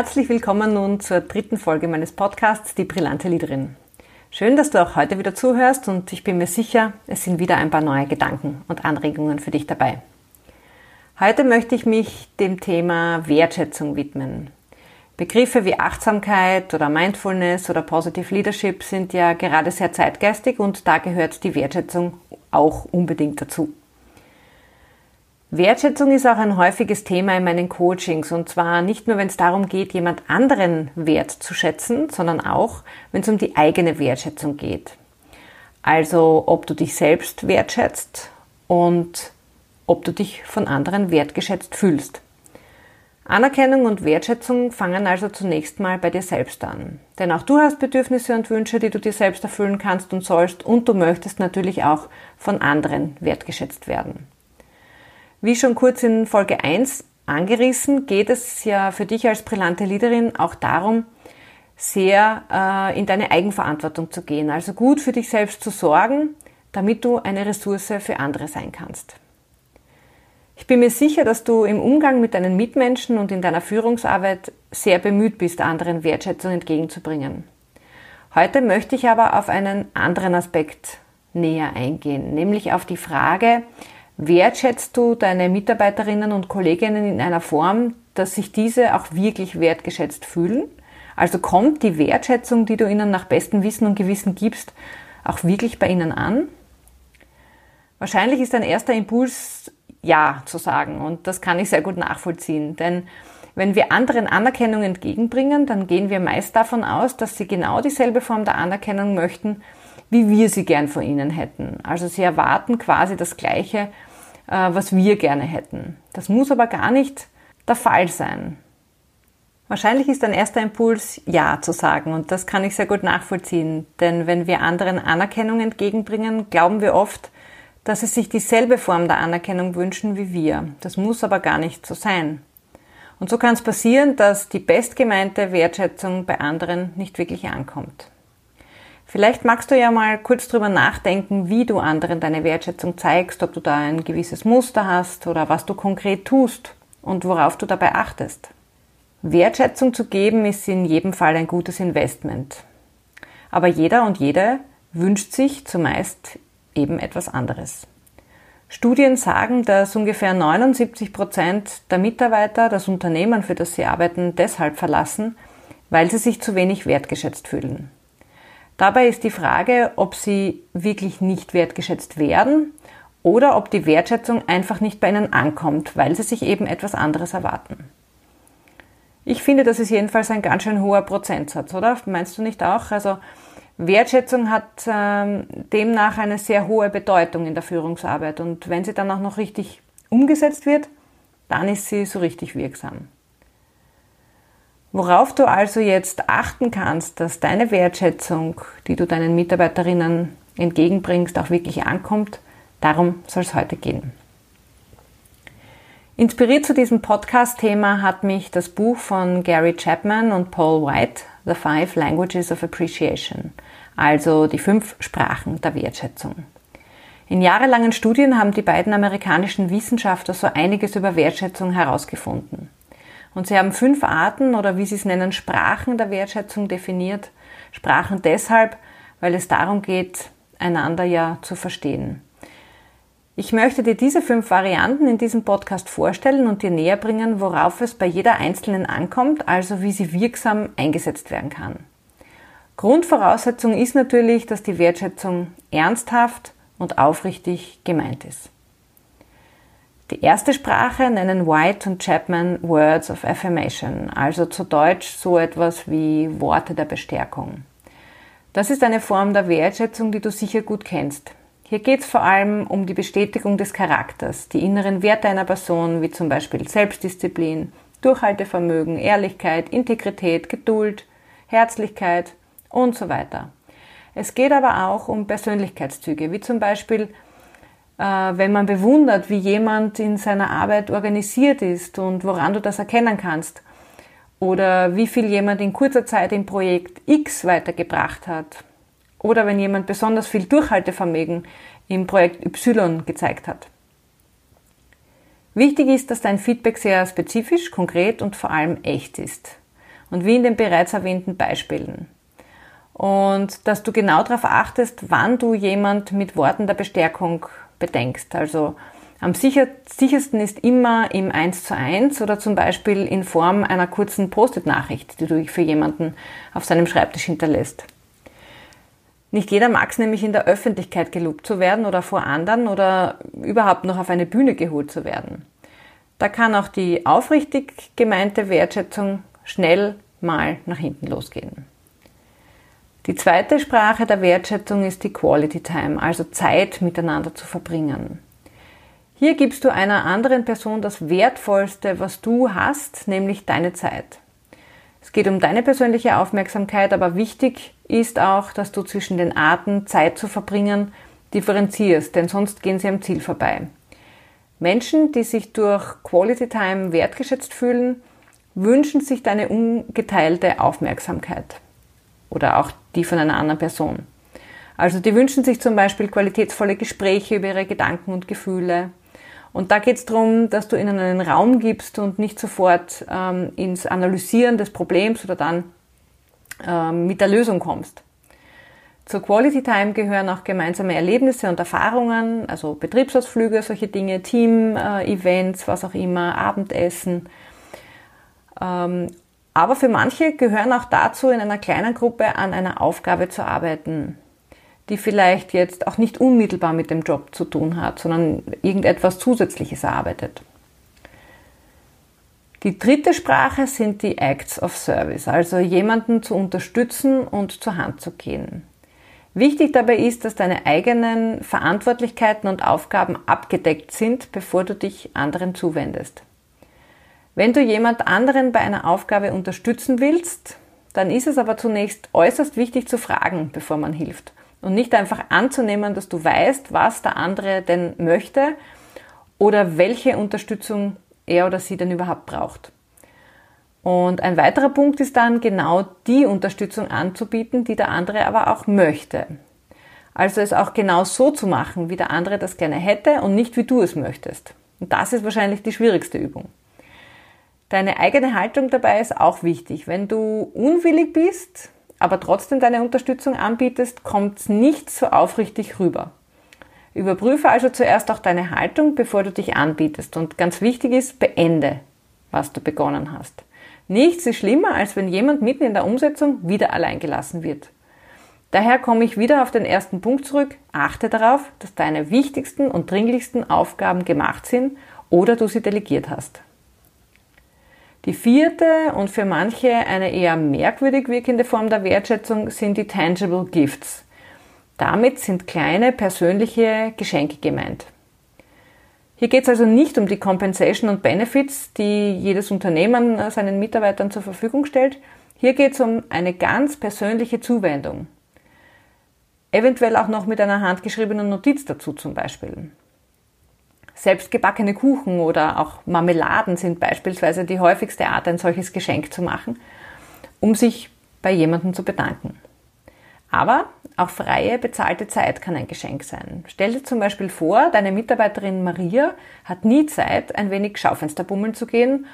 Herzlich willkommen nun zur dritten Folge meines Podcasts Die brillante Liederin. Schön, dass du auch heute wieder zuhörst und ich bin mir sicher, es sind wieder ein paar neue Gedanken und Anregungen für dich dabei. Heute möchte ich mich dem Thema Wertschätzung widmen. Begriffe wie Achtsamkeit oder Mindfulness oder Positive Leadership sind ja gerade sehr zeitgeistig und da gehört die Wertschätzung auch unbedingt dazu. Wertschätzung ist auch ein häufiges Thema in meinen Coachings und zwar nicht nur, wenn es darum geht, jemand anderen Wert zu schätzen, sondern auch, wenn es um die eigene Wertschätzung geht. Also ob du dich selbst wertschätzt und ob du dich von anderen wertgeschätzt fühlst. Anerkennung und Wertschätzung fangen also zunächst mal bei dir selbst an. Denn auch du hast Bedürfnisse und Wünsche, die du dir selbst erfüllen kannst und sollst und du möchtest natürlich auch von anderen wertgeschätzt werden. Wie schon kurz in Folge 1 angerissen, geht es ja für dich als brillante Leaderin auch darum, sehr äh, in deine Eigenverantwortung zu gehen. Also gut für dich selbst zu sorgen, damit du eine Ressource für andere sein kannst. Ich bin mir sicher, dass du im Umgang mit deinen Mitmenschen und in deiner Führungsarbeit sehr bemüht bist, anderen Wertschätzung entgegenzubringen. Heute möchte ich aber auf einen anderen Aspekt näher eingehen, nämlich auf die Frage, Wertschätzt du deine Mitarbeiterinnen und Kolleginnen in einer Form, dass sich diese auch wirklich wertgeschätzt fühlen? Also kommt die Wertschätzung, die du ihnen nach bestem Wissen und Gewissen gibst, auch wirklich bei ihnen an? Wahrscheinlich ist ein erster Impuls Ja zu sagen und das kann ich sehr gut nachvollziehen, denn wenn wir anderen Anerkennung entgegenbringen, dann gehen wir meist davon aus, dass sie genau dieselbe Form der Anerkennung möchten, wie wir sie gern von ihnen hätten. Also sie erwarten quasi das Gleiche was wir gerne hätten. Das muss aber gar nicht der Fall sein. Wahrscheinlich ist ein erster Impuls Ja zu sagen und das kann ich sehr gut nachvollziehen, denn wenn wir anderen Anerkennung entgegenbringen, glauben wir oft, dass sie sich dieselbe Form der Anerkennung wünschen wie wir. Das muss aber gar nicht so sein. Und so kann es passieren, dass die bestgemeinte Wertschätzung bei anderen nicht wirklich ankommt. Vielleicht magst du ja mal kurz drüber nachdenken, wie du anderen deine Wertschätzung zeigst, ob du da ein gewisses Muster hast oder was du konkret tust und worauf du dabei achtest. Wertschätzung zu geben ist in jedem Fall ein gutes Investment. Aber jeder und jede wünscht sich zumeist eben etwas anderes. Studien sagen, dass ungefähr 79 Prozent der Mitarbeiter das Unternehmen, für das sie arbeiten, deshalb verlassen, weil sie sich zu wenig wertgeschätzt fühlen. Dabei ist die Frage, ob sie wirklich nicht wertgeschätzt werden oder ob die Wertschätzung einfach nicht bei ihnen ankommt, weil sie sich eben etwas anderes erwarten. Ich finde, das ist jedenfalls ein ganz schön hoher Prozentsatz, oder? Meinst du nicht auch? Also Wertschätzung hat ähm, demnach eine sehr hohe Bedeutung in der Führungsarbeit und wenn sie dann auch noch richtig umgesetzt wird, dann ist sie so richtig wirksam. Worauf du also jetzt achten kannst, dass deine Wertschätzung, die du deinen Mitarbeiterinnen entgegenbringst, auch wirklich ankommt, darum soll es heute gehen. Inspiriert zu diesem Podcast-Thema hat mich das Buch von Gary Chapman und Paul White, The Five Languages of Appreciation, also die fünf Sprachen der Wertschätzung. In jahrelangen Studien haben die beiden amerikanischen Wissenschaftler so einiges über Wertschätzung herausgefunden. Und sie haben fünf Arten oder wie sie es nennen, Sprachen der Wertschätzung definiert. Sprachen deshalb, weil es darum geht, einander ja zu verstehen. Ich möchte dir diese fünf Varianten in diesem Podcast vorstellen und dir näher bringen, worauf es bei jeder einzelnen ankommt, also wie sie wirksam eingesetzt werden kann. Grundvoraussetzung ist natürlich, dass die Wertschätzung ernsthaft und aufrichtig gemeint ist. Die erste Sprache nennen White und Chapman Words of Affirmation, also zu Deutsch so etwas wie Worte der Bestärkung. Das ist eine Form der Wertschätzung, die du sicher gut kennst. Hier geht es vor allem um die Bestätigung des Charakters, die inneren Werte einer Person, wie zum Beispiel Selbstdisziplin, Durchhaltevermögen, Ehrlichkeit, Integrität, Geduld, Herzlichkeit und so weiter. Es geht aber auch um Persönlichkeitszüge, wie zum Beispiel wenn man bewundert, wie jemand in seiner Arbeit organisiert ist und woran du das erkennen kannst. Oder wie viel jemand in kurzer Zeit im Projekt X weitergebracht hat. Oder wenn jemand besonders viel Durchhaltevermögen im Projekt Y gezeigt hat. Wichtig ist, dass dein Feedback sehr spezifisch, konkret und vor allem echt ist. und wie in den bereits erwähnten Beispielen. Und dass du genau darauf achtest, wann du jemand mit Worten der Bestärkung bedenkst. Also am sicher, sichersten ist immer im 1 zu 1 oder zum Beispiel in Form einer kurzen Post-it-Nachricht, die du für jemanden auf seinem Schreibtisch hinterlässt. Nicht jeder mag es nämlich in der Öffentlichkeit gelobt zu werden oder vor anderen oder überhaupt noch auf eine Bühne geholt zu werden. Da kann auch die aufrichtig gemeinte Wertschätzung schnell mal nach hinten losgehen. Die zweite Sprache der Wertschätzung ist die Quality Time, also Zeit miteinander zu verbringen. Hier gibst du einer anderen Person das Wertvollste, was du hast, nämlich deine Zeit. Es geht um deine persönliche Aufmerksamkeit, aber wichtig ist auch, dass du zwischen den Arten Zeit zu verbringen differenzierst, denn sonst gehen sie am Ziel vorbei. Menschen, die sich durch Quality Time wertgeschätzt fühlen, wünschen sich deine ungeteilte Aufmerksamkeit oder auch die von einer anderen Person. Also die wünschen sich zum Beispiel qualitätsvolle Gespräche über ihre Gedanken und Gefühle. Und da geht es darum, dass du ihnen einen Raum gibst und nicht sofort ähm, ins Analysieren des Problems oder dann ähm, mit der Lösung kommst. Zur Quality Time gehören auch gemeinsame Erlebnisse und Erfahrungen, also Betriebsausflüge, solche Dinge, Team-Events, was auch immer, Abendessen. Aber für manche gehören auch dazu, in einer kleinen Gruppe an einer Aufgabe zu arbeiten, die vielleicht jetzt auch nicht unmittelbar mit dem Job zu tun hat, sondern irgendetwas Zusätzliches erarbeitet. Die dritte Sprache sind die Acts of Service, also jemanden zu unterstützen und zur Hand zu gehen. Wichtig dabei ist, dass deine eigenen Verantwortlichkeiten und Aufgaben abgedeckt sind, bevor du dich anderen zuwendest. Wenn du jemand anderen bei einer Aufgabe unterstützen willst, dann ist es aber zunächst äußerst wichtig zu fragen, bevor man hilft. Und nicht einfach anzunehmen, dass du weißt, was der andere denn möchte oder welche Unterstützung er oder sie denn überhaupt braucht. Und ein weiterer Punkt ist dann genau die Unterstützung anzubieten, die der andere aber auch möchte. Also es auch genau so zu machen, wie der andere das gerne hätte und nicht wie du es möchtest. Und das ist wahrscheinlich die schwierigste Übung. Deine eigene Haltung dabei ist auch wichtig. Wenn du unwillig bist, aber trotzdem deine Unterstützung anbietest, kommt es nicht so aufrichtig rüber. Überprüfe also zuerst auch deine Haltung, bevor du dich anbietest. Und ganz wichtig ist, beende, was du begonnen hast. Nichts ist schlimmer, als wenn jemand mitten in der Umsetzung wieder allein gelassen wird. Daher komme ich wieder auf den ersten Punkt zurück. Achte darauf, dass deine wichtigsten und dringlichsten Aufgaben gemacht sind oder du sie delegiert hast. Die vierte und für manche eine eher merkwürdig wirkende Form der Wertschätzung sind die Tangible Gifts. Damit sind kleine persönliche Geschenke gemeint. Hier geht es also nicht um die Compensation und Benefits, die jedes Unternehmen äh, seinen Mitarbeitern zur Verfügung stellt. Hier geht es um eine ganz persönliche Zuwendung. Eventuell auch noch mit einer handgeschriebenen Notiz dazu zum Beispiel. Selbstgebackene Kuchen oder auch Marmeladen sind beispielsweise die häufigste Art, ein solches Geschenk zu machen, um sich bei jemandem zu bedanken. Aber auch freie, bezahlte Zeit kann ein Geschenk sein. Stell dir zum Beispiel vor, deine Mitarbeiterin Maria hat nie Zeit, ein wenig Schaufensterbummeln zu gehen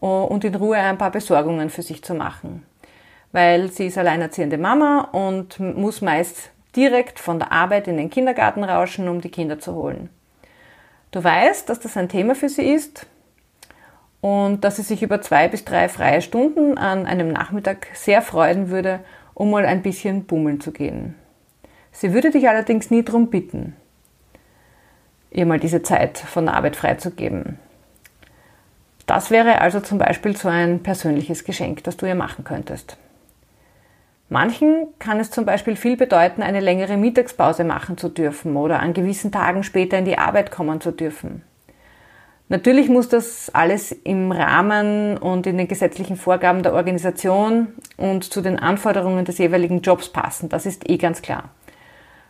äh, und in Ruhe ein paar Besorgungen für sich zu machen. Weil sie ist alleinerziehende Mama und muss meist direkt von der Arbeit in den Kindergarten rauschen, um die Kinder zu holen. Du weißt, dass das ein Thema für sie ist und dass sie sich über zwei bis drei freie Stunden an einem Nachmittag sehr freuen würde um mal ein bisschen bummeln zu gehen. Sie würde dich allerdings nie darum bitten, ihr mal diese Zeit von der Arbeit freizugeben. Das wäre also zum Beispiel so ein persönliches Geschenk, das du ihr machen könntest. Manchen kann es zum Beispiel viel bedeuten, eine längere Mittagspause machen zu dürfen oder an gewissen Tagen später in die Arbeit kommen zu dürfen. Natürlich muss das alles im Rahmen und in den gesetzlichen Vorgaben der Organisation und zu den Anforderungen des jeweiligen Jobs passen. Das ist eh ganz klar.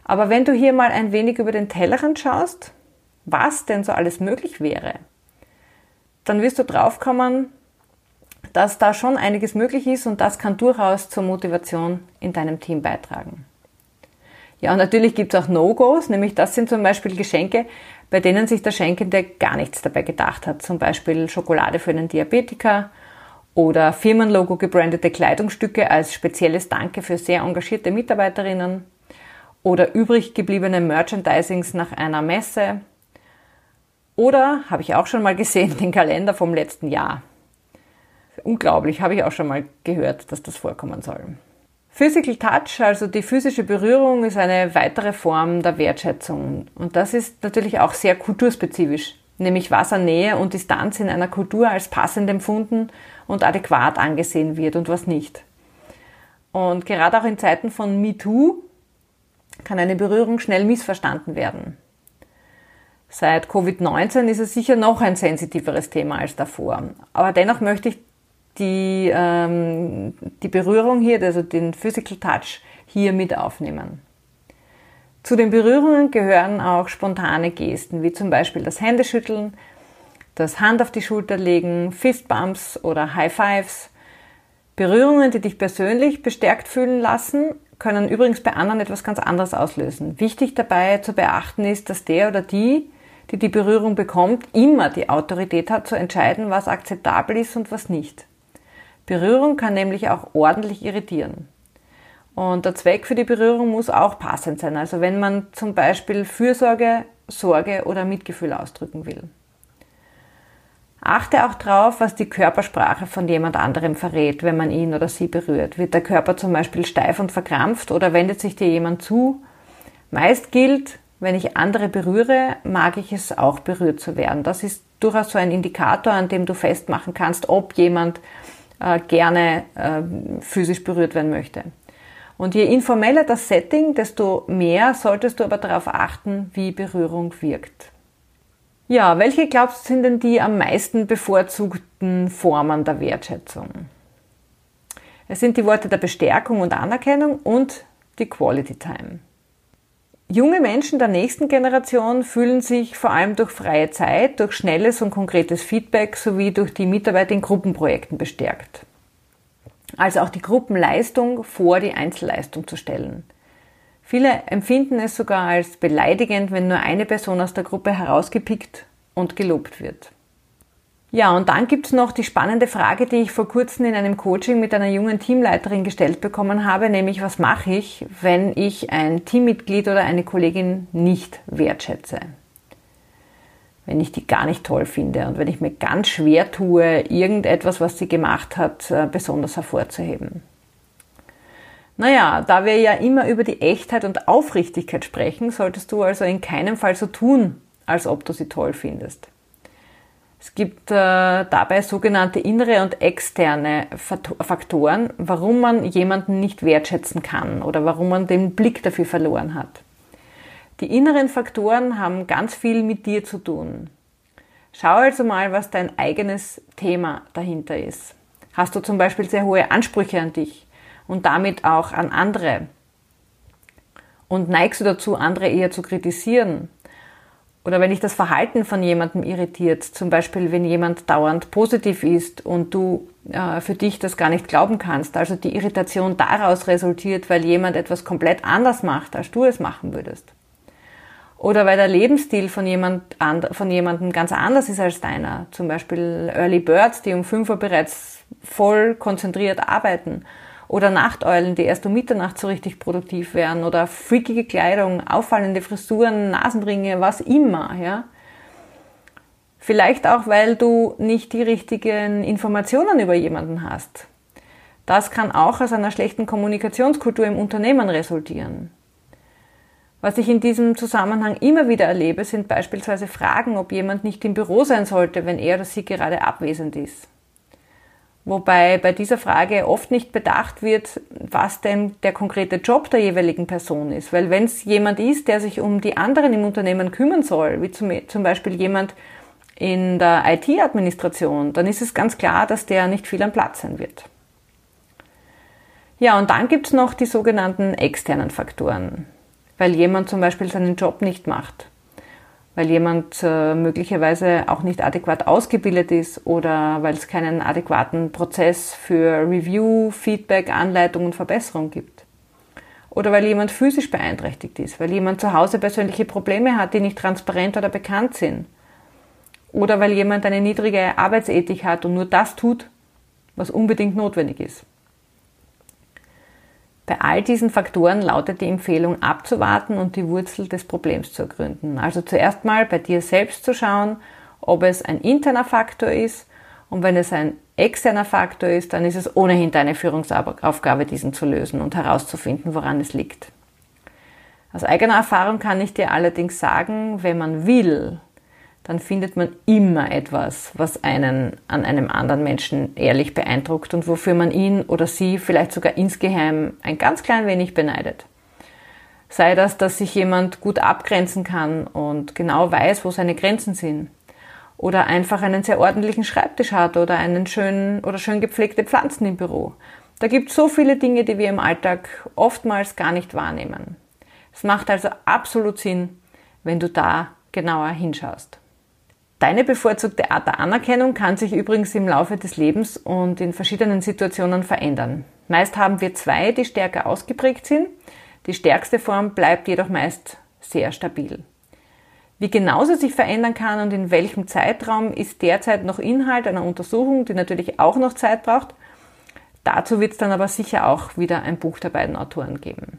Aber wenn du hier mal ein wenig über den Tellerrand schaust, was denn so alles möglich wäre, dann wirst du draufkommen, dass da schon einiges möglich ist und das kann durchaus zur Motivation in deinem Team beitragen. Ja, und natürlich gibt es auch No-Gos, nämlich das sind zum Beispiel Geschenke, bei denen sich der Schenkende gar nichts dabei gedacht hat. Zum Beispiel Schokolade für einen Diabetiker oder Firmenlogo gebrandete Kleidungsstücke als spezielles Danke für sehr engagierte Mitarbeiterinnen oder übrig gebliebene Merchandisings nach einer Messe oder, habe ich auch schon mal gesehen, den Kalender vom letzten Jahr. Unglaublich, habe ich auch schon mal gehört, dass das vorkommen soll. Physical Touch, also die physische Berührung, ist eine weitere Form der Wertschätzung. Und das ist natürlich auch sehr kulturspezifisch, nämlich was an Nähe und Distanz in einer Kultur als passend empfunden und adäquat angesehen wird und was nicht. Und gerade auch in Zeiten von MeToo kann eine Berührung schnell missverstanden werden. Seit Covid-19 ist es sicher noch ein sensitiveres Thema als davor. Aber dennoch möchte ich die, ähm, die Berührung hier, also den Physical Touch hier mit aufnehmen. Zu den Berührungen gehören auch spontane Gesten, wie zum Beispiel das Händeschütteln, das Hand auf die Schulter legen, Fistbumps oder High Fives. Berührungen, die dich persönlich bestärkt fühlen lassen, können übrigens bei anderen etwas ganz anderes auslösen. Wichtig dabei zu beachten ist, dass der oder die, die die Berührung bekommt, immer die Autorität hat zu entscheiden, was akzeptabel ist und was nicht. Berührung kann nämlich auch ordentlich irritieren. Und der Zweck für die Berührung muss auch passend sein. Also wenn man zum Beispiel Fürsorge, Sorge oder Mitgefühl ausdrücken will. Achte auch drauf, was die Körpersprache von jemand anderem verrät, wenn man ihn oder sie berührt. Wird der Körper zum Beispiel steif und verkrampft oder wendet sich dir jemand zu? Meist gilt, wenn ich andere berühre, mag ich es auch berührt zu werden. Das ist durchaus so ein Indikator, an dem du festmachen kannst, ob jemand äh, gerne äh, physisch berührt werden möchte. Und je informeller das Setting, desto mehr solltest du aber darauf achten, wie Berührung wirkt. Ja, welche glaubst du sind denn die am meisten bevorzugten Formen der Wertschätzung? Es sind die Worte der Bestärkung und Anerkennung und die Quality Time. Junge Menschen der nächsten Generation fühlen sich vor allem durch freie Zeit, durch schnelles und konkretes Feedback sowie durch die Mitarbeit in Gruppenprojekten bestärkt. Also auch die Gruppenleistung vor die Einzelleistung zu stellen. Viele empfinden es sogar als beleidigend, wenn nur eine Person aus der Gruppe herausgepickt und gelobt wird. Ja, und dann gibt's noch die spannende Frage, die ich vor kurzem in einem Coaching mit einer jungen Teamleiterin gestellt bekommen habe, nämlich was mache ich, wenn ich ein Teammitglied oder eine Kollegin nicht wertschätze? Wenn ich die gar nicht toll finde und wenn ich mir ganz schwer tue, irgendetwas, was sie gemacht hat, äh, besonders hervorzuheben. Naja, da wir ja immer über die Echtheit und Aufrichtigkeit sprechen, solltest du also in keinem Fall so tun, als ob du sie toll findest. Es gibt äh, dabei sogenannte innere und externe Faktoren, warum man jemanden nicht wertschätzen kann oder warum man den Blick dafür verloren hat. Die inneren Faktoren haben ganz viel mit dir zu tun. Schau also mal, was dein eigenes Thema dahinter ist. Hast du zum Beispiel sehr hohe Ansprüche an dich? und damit auch an andere? Und neigst du dazu, andere eher zu kritisieren? Oder wenn dich das Verhalten von jemandem irritiert, zum Beispiel wenn jemand dauernd positiv ist und du äh, für dich das gar nicht glauben kannst, also die Irritation daraus resultiert, weil jemand etwas komplett anders macht, als du es machen würdest. Oder weil der Lebensstil von, jemand, von jemandem ganz anders ist als deiner. Zum Beispiel Early Birds, die um 5 Uhr bereits voll konzentriert arbeiten oder Nachteulen, die erst um Mitternacht so richtig produktiv werden oder freakige Kleidung, auffallende Frisuren, Nasenringe, was immer, ja. Vielleicht auch, weil du nicht die richtigen Informationen über jemanden hast. Das kann auch aus einer schlechten Kommunikationskultur im Unternehmen resultieren. Was ich in diesem Zusammenhang immer wieder erlebe, sind beispielsweise Fragen, ob jemand nicht im Büro sein sollte, wenn er oder sie gerade abwesend ist. Wobei bei dieser Frage oft nicht bedacht wird, was denn der konkrete Job der jeweiligen Person ist. Weil wenn es jemand ist, der sich um die anderen im Unternehmen kümmern soll, wie zum, zum Beispiel jemand in der IT-Administration, dann ist es ganz klar, dass der nicht viel am Platz sein wird. Ja, und dann gibt's noch die sogenannten externen Faktoren, weil jemand zum Beispiel seinen Job nicht macht weil jemand äh, möglicherweise auch nicht adäquat ausgebildet ist oder weil es keinen adäquaten Prozess für Review, Feedback, Anleitung und Verbesserung gibt. Oder weil jemand physisch beeinträchtigt ist, weil jemand zu Hause persönliche Probleme hat, die nicht transparent oder bekannt sind. Oder weil jemand eine niedrige Arbeitsethik hat und nur das tut, was unbedingt notwendig ist. Bei all diesen Faktoren lautet die Empfehlung abzuwarten und die Wurzel des Problems zu ergründen. Also zuerst mal bei dir selbst zu schauen, ob es ein interner Faktor ist und wenn es ein externer Faktor ist, dann ist es ohnehin deine Führungsaufgabe, diesen zu lösen und herauszufinden, woran es liegt. Aus eigener Erfahrung kann ich dir allerdings sagen, wenn man will, dann findet man immer etwas, was einen an einem anderen Menschen ehrlich beeindruckt und wofür man ihn oder sie vielleicht sogar insgeheim ein ganz klein wenig beneidet. Sei das, dass sich jemand gut abgrenzen kann und genau weiß, wo seine Grenzen sind. Oder einfach einen sehr ordentlichen Schreibtisch hat oder einen schönen oder schön gepflegte Pflanzen im Büro. Da gibt es so viele Dinge, die wir im Alltag oftmals gar nicht wahrnehmen. Es macht also absolut Sinn, wenn du da genauer hinschaust. Deine bevorzugte Art der Anerkennung kann sich übrigens im Laufe des Lebens und in verschiedenen Situationen verändern. Meist haben wir zwei, die stärker ausgeprägt sind. Die stärkste Form bleibt jedoch meist sehr stabil. Wie genau sie sich verändern kann und in welchem Zeitraum ist derzeit noch Inhalt einer Untersuchung, die natürlich auch noch Zeit braucht. Dazu wird es dann aber sicher auch wieder ein Buch der beiden Autoren geben.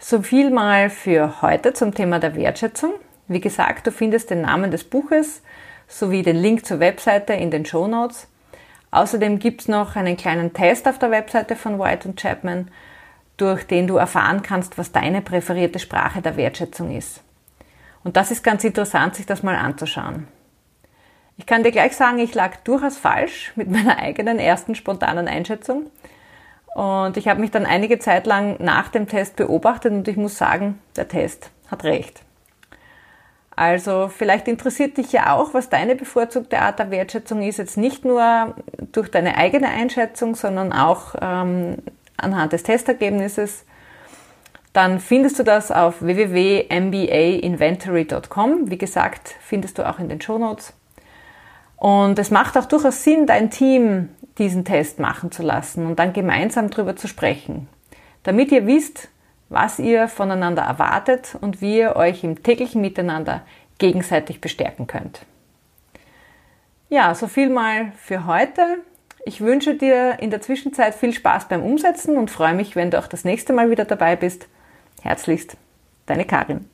So viel mal für heute zum Thema der Wertschätzung. Wie gesagt, du findest den Namen des Buches sowie den Link zur Webseite in den Show Notes. Außerdem gibt es noch einen kleinen Test auf der Webseite von White und Chapman, durch den du erfahren kannst, was deine präferierte Sprache der Wertschätzung ist. Und das ist ganz interessant, sich das mal anzuschauen. Ich kann dir gleich sagen, ich lag durchaus falsch mit meiner eigenen ersten spontanen Einschätzung. Und ich habe mich dann einige Zeit lang nach dem Test beobachtet und ich muss sagen, der Test hat recht. Also vielleicht interessiert dich ja auch, was deine bevorzugte Art der Wertschätzung ist, jetzt nicht nur durch deine eigene Einschätzung, sondern auch ähm, anhand des Testergebnisses. Dann findest du das auf www.mbainventory.com. Wie gesagt, findest du auch in den Shownotes. Und es macht auch durchaus Sinn, dein Team diesen Test machen zu lassen und dann gemeinsam darüber zu sprechen, damit ihr wisst, was ihr voneinander erwartet und wie ihr euch im täglichen Miteinander gegenseitig bestärken könnt. Ja, so viel mal für heute. Ich wünsche dir in der Zwischenzeit viel Spaß beim Umsetzen und freue mich, wenn du auch das nächste Mal wieder dabei bist. Herzlichst, deine Karin.